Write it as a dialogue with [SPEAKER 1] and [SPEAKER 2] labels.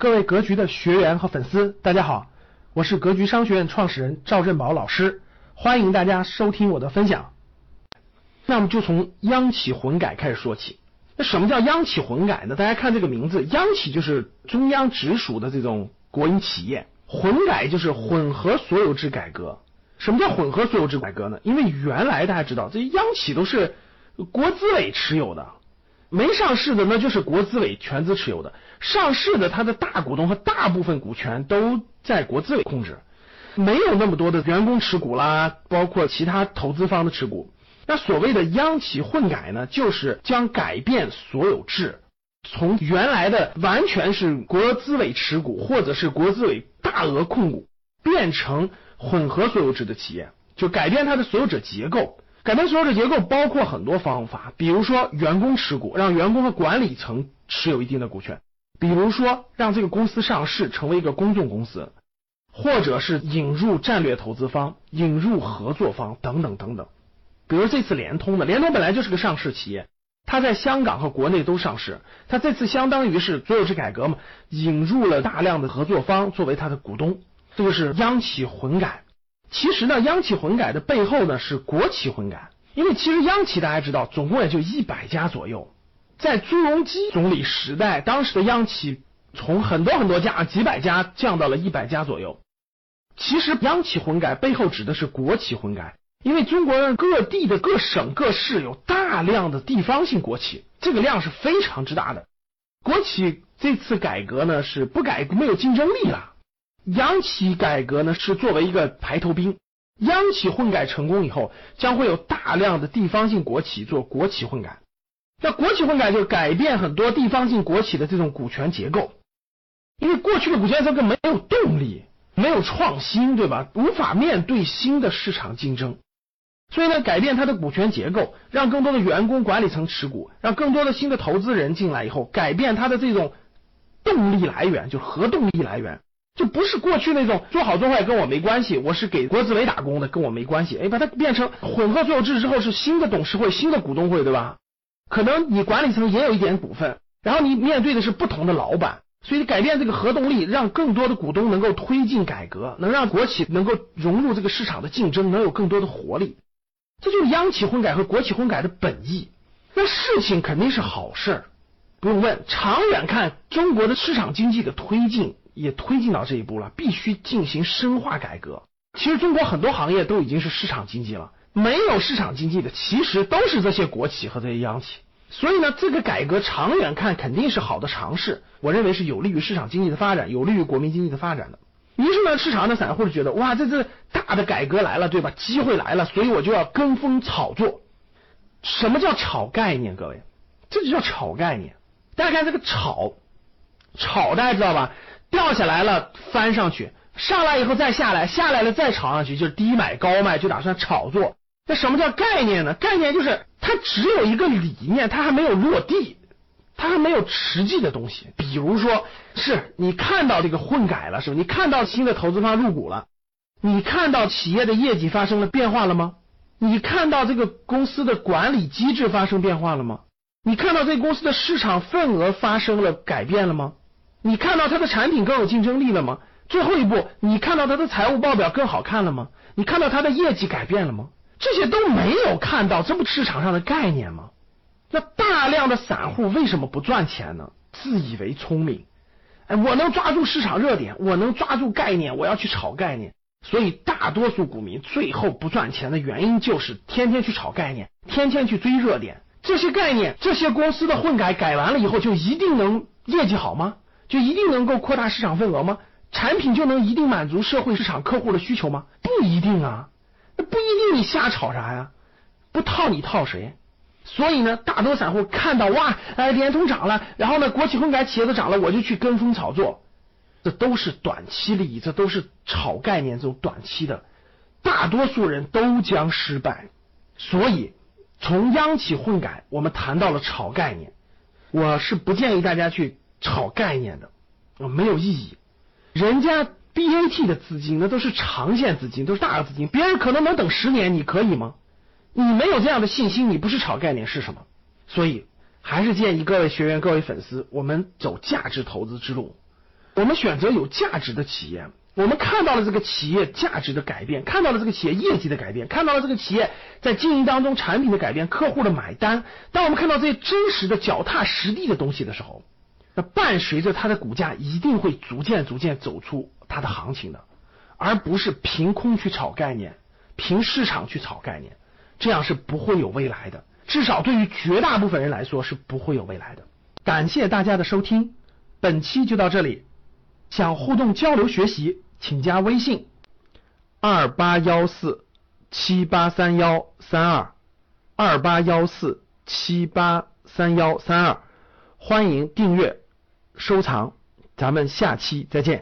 [SPEAKER 1] 各位格局的学员和粉丝，大家好，我是格局商学院创始人赵振宝老师，欢迎大家收听我的分享。那么就从央企混改开始说起。那什么叫央企混改呢？大家看这个名字，央企就是中央直属的这种国营企业，混改就是混合所有制改革。什么叫混合所有制改革呢？因为原来大家知道，这央企都是国资委持有的。没上市的那就是国资委全资持有的，上市的它的大股东和大部分股权都在国资委控制，没有那么多的员工持股啦，包括其他投资方的持股。那所谓的央企混改呢，就是将改变所有制，从原来的完全是国资委持股或者是国资委大额控股，变成混合所有制的企业，就改变它的所有者结构。改变所有者结构包括很多方法，比如说员工持股，让员工和管理层持有一定的股权；比如说让这个公司上市成为一个公众公司，或者是引入战略投资方、引入合作方等等等等。比如这次联通的，联通本来就是个上市企业，它在香港和国内都上市，它这次相当于是所有制改革嘛，引入了大量的合作方作为它的股东，这就是央企混改。其实呢，央企混改的背后呢是国企混改，因为其实央企大家知道，总共也就一百家左右。在朱镕基总理时代，当时的央企从很多很多家、几百家降到了一百家左右。其实央企混改背后指的是国企混改，因为中国各地的各省各市有大量的地方性国企，这个量是非常之大的。国企这次改革呢是不改没有竞争力了。央企改革呢是作为一个排头兵，央企混改成功以后，将会有大量的地方性国企做国企混改。那国企混改就改变很多地方性国企的这种股权结构，因为过去的股权结构没有动力，没有创新，对吧？无法面对新的市场竞争，所以呢，改变它的股权结构，让更多的员工管理层持股，让更多的新的投资人进来以后，改变它的这种动力来源，就是核动力来源。就不是过去那种做好做坏跟我没关系，我是给国资委打工的，跟我没关系。哎，把它变成混合所有制之后，是新的董事会、新的股东会，对吧？可能你管理层也有一点股份，然后你面对的是不同的老板，所以改变这个核动力，让更多的股东能够推进改革，能让国企能够融入这个市场的竞争，能有更多的活力。这就是央企混改和国企混改的本意。那事情肯定是好事儿，不用问。长远看，中国的市场经济的推进。也推进到这一步了，必须进行深化改革。其实中国很多行业都已经是市场经济了，没有市场经济的，其实都是这些国企和这些央企。所以呢，这个改革长远看肯定是好的尝试，我认为是有利于市场经济的发展，有利于国民经济的发展的。于是呢，市场的散户就觉得，哇，这这大的改革来了，对吧？机会来了，所以我就要跟风炒作。什么叫炒概念？各位，这就叫炒概念。大家看这个炒，炒大家知道吧？掉下来了，翻上去，上来以后再下来，下来了再炒上去，就是低买高卖，就打算炒作。那什么叫概念呢？概念就是它只有一个理念，它还没有落地，它还没有实际的东西。比如说，是你看到这个混改了，是吧？你看到新的投资方入股了，你看到企业的业绩发生了变化了吗？你看到这个公司的管理机制发生变化了吗？你看到这公司的市场份额发生了改变了吗？你看到它的产品更有竞争力了吗？最后一步，你看到它的财务报表更好看了吗？你看到它的业绩改变了吗？这些都没有看到，这不市场上的概念吗？那大量的散户为什么不赚钱呢？自以为聪明，哎，我能抓住市场热点，我能抓住概念，我要去炒概念。所以大多数股民最后不赚钱的原因就是天天去炒概念，天天去追热点。这些概念，这些公司的混改改完了以后，就一定能业绩好吗？就一定能够扩大市场份额吗？产品就能一定满足社会市场客户的需求吗？不一定啊，那不一定，你瞎炒啥呀？不套你套谁？所以呢，大多散户看到哇，哎，联通涨了，然后呢，国企混改企业都涨了，我就去跟风炒作，这都是短期利益，这都是炒概念这种短期的，大多数人都将失败。所以从央企混改，我们谈到了炒概念，我是不建议大家去。炒概念的没有意义，人家 BAT 的资金那都是长线资金，都是大额资金，别人可能能等十年，你可以吗？你没有这样的信心，你不是炒概念是什么？所以还是建议各位学员、各位粉丝，我们走价值投资之路。我们选择有价值的企业，我们看到了这个企业价值的改变，看到了这个企业业绩的改变，看到了这个企业在经营当中产品的改变，客户的买单。当我们看到这些真实的、脚踏实地的东西的时候，那伴随着它的股价一定会逐渐、逐渐走出它的行情的，而不是凭空去炒概念，凭市场去炒概念，这样是不会有未来的。至少对于绝大部分人来说是不会有未来的。感谢大家的收听，本期就到这里。想互动交流学习，请加微信二八幺四七八三幺三二二八幺四七八三幺三二，欢迎订阅收藏，咱们下期再见。